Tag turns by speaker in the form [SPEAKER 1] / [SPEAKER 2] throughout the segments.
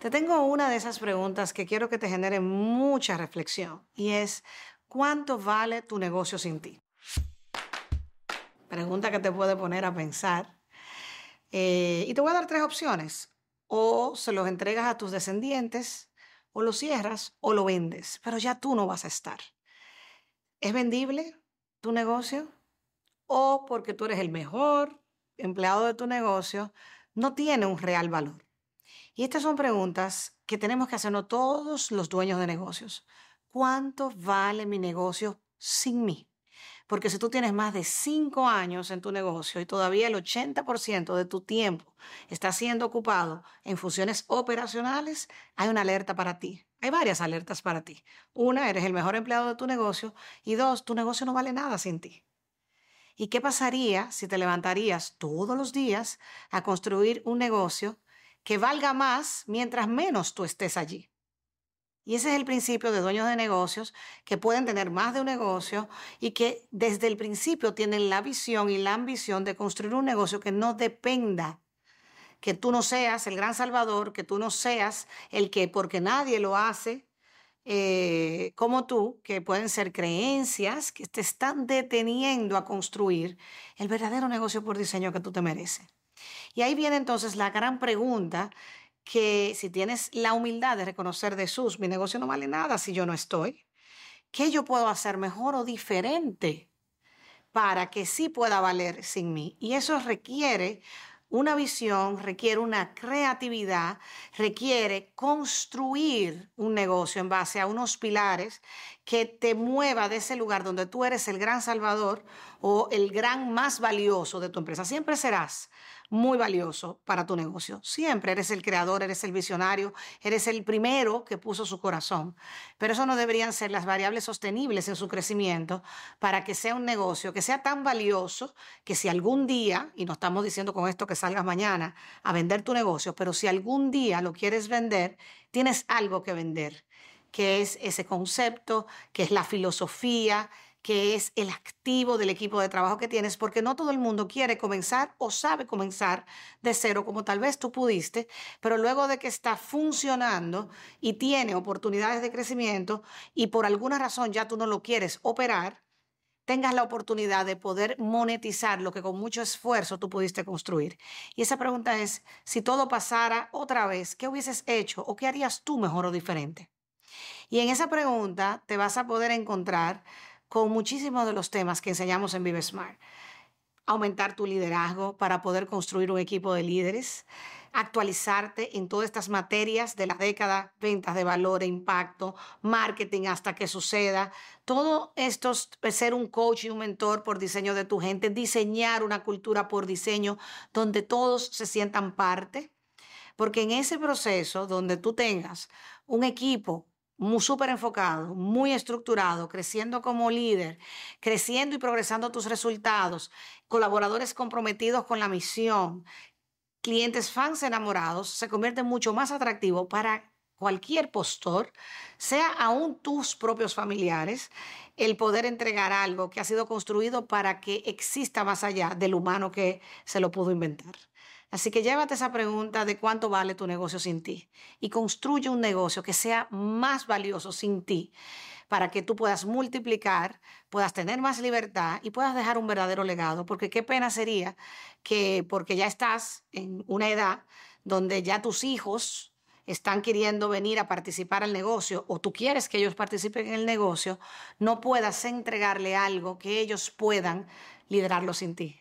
[SPEAKER 1] Te tengo una de esas preguntas que quiero que te genere mucha reflexión y es, ¿cuánto vale tu negocio sin ti? Pregunta que te puede poner a pensar. Eh, y te voy a dar tres opciones. O se los entregas a tus descendientes, o lo cierras, o lo vendes, pero ya tú no vas a estar. ¿Es vendible tu negocio? ¿O porque tú eres el mejor empleado de tu negocio, no tiene un real valor? Y estas son preguntas que tenemos que hacernos todos los dueños de negocios. ¿Cuánto vale mi negocio sin mí? Porque si tú tienes más de cinco años en tu negocio y todavía el 80% de tu tiempo está siendo ocupado en funciones operacionales, hay una alerta para ti. Hay varias alertas para ti. Una, eres el mejor empleado de tu negocio. Y dos, tu negocio no vale nada sin ti. ¿Y qué pasaría si te levantarías todos los días a construir un negocio que valga más mientras menos tú estés allí? Y ese es el principio de dueños de negocios que pueden tener más de un negocio y que desde el principio tienen la visión y la ambición de construir un negocio que no dependa que tú no seas el gran salvador, que tú no seas el que, porque nadie lo hace eh, como tú, que pueden ser creencias que te están deteniendo a construir el verdadero negocio por diseño que tú te mereces. Y ahí viene entonces la gran pregunta que si tienes la humildad de reconocer de sus, mi negocio no vale nada si yo no estoy, ¿qué yo puedo hacer mejor o diferente para que sí pueda valer sin mí? Y eso requiere una visión, requiere una creatividad, requiere construir un negocio en base a unos pilares que te mueva de ese lugar donde tú eres el gran salvador o el gran más valioso de tu empresa. Siempre serás muy valioso para tu negocio. Siempre eres el creador, eres el visionario, eres el primero que puso su corazón. Pero eso no deberían ser las variables sostenibles en su crecimiento para que sea un negocio que sea tan valioso que si algún día, y no estamos diciendo con esto que salgas mañana a vender tu negocio, pero si algún día lo quieres vender, tienes algo que vender, que es ese concepto, que es la filosofía, que es el activo del equipo de trabajo que tienes, porque no todo el mundo quiere comenzar o sabe comenzar de cero, como tal vez tú pudiste, pero luego de que está funcionando y tiene oportunidades de crecimiento y por alguna razón ya tú no lo quieres operar, tengas la oportunidad de poder monetizar lo que con mucho esfuerzo tú pudiste construir. Y esa pregunta es, si todo pasara otra vez, ¿qué hubieses hecho o qué harías tú mejor o diferente? Y en esa pregunta te vas a poder encontrar con muchísimos de los temas que enseñamos en Vive Smart. Aumentar tu liderazgo para poder construir un equipo de líderes, actualizarte en todas estas materias de la década, ventas de valor e impacto, marketing hasta que suceda. Todo esto es ser un coach y un mentor por diseño de tu gente, diseñar una cultura por diseño donde todos se sientan parte. Porque en ese proceso donde tú tengas un equipo súper enfocado, muy estructurado, creciendo como líder, creciendo y progresando tus resultados, colaboradores comprometidos con la misión, clientes fans enamorados, se convierte mucho más atractivo para cualquier postor, sea aún tus propios familiares, el poder entregar algo que ha sido construido para que exista más allá del humano que se lo pudo inventar. Así que llévate esa pregunta de cuánto vale tu negocio sin ti y construye un negocio que sea más valioso sin ti para que tú puedas multiplicar, puedas tener más libertad y puedas dejar un verdadero legado. Porque qué pena sería que porque ya estás en una edad donde ya tus hijos están queriendo venir a participar al negocio o tú quieres que ellos participen en el negocio, no puedas entregarle algo que ellos puedan liderarlo sin ti.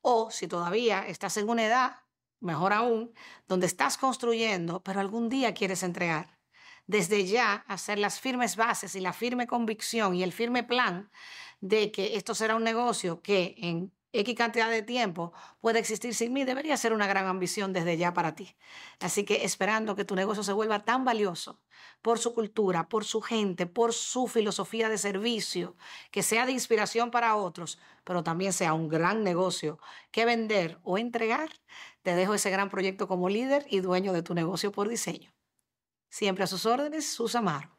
[SPEAKER 1] O si todavía estás en una edad mejor aún, donde estás construyendo, pero algún día quieres entregar. Desde ya hacer las firmes bases y la firme convicción y el firme plan de que esto será un negocio que en X cantidad de tiempo puede existir sin mí, debería ser una gran ambición desde ya para ti. Así que esperando que tu negocio se vuelva tan valioso por su cultura, por su gente, por su filosofía de servicio, que sea de inspiración para otros, pero también sea un gran negocio que vender o entregar, te dejo ese gran proyecto como líder y dueño de tu negocio por diseño. Siempre a sus órdenes, Susamaro.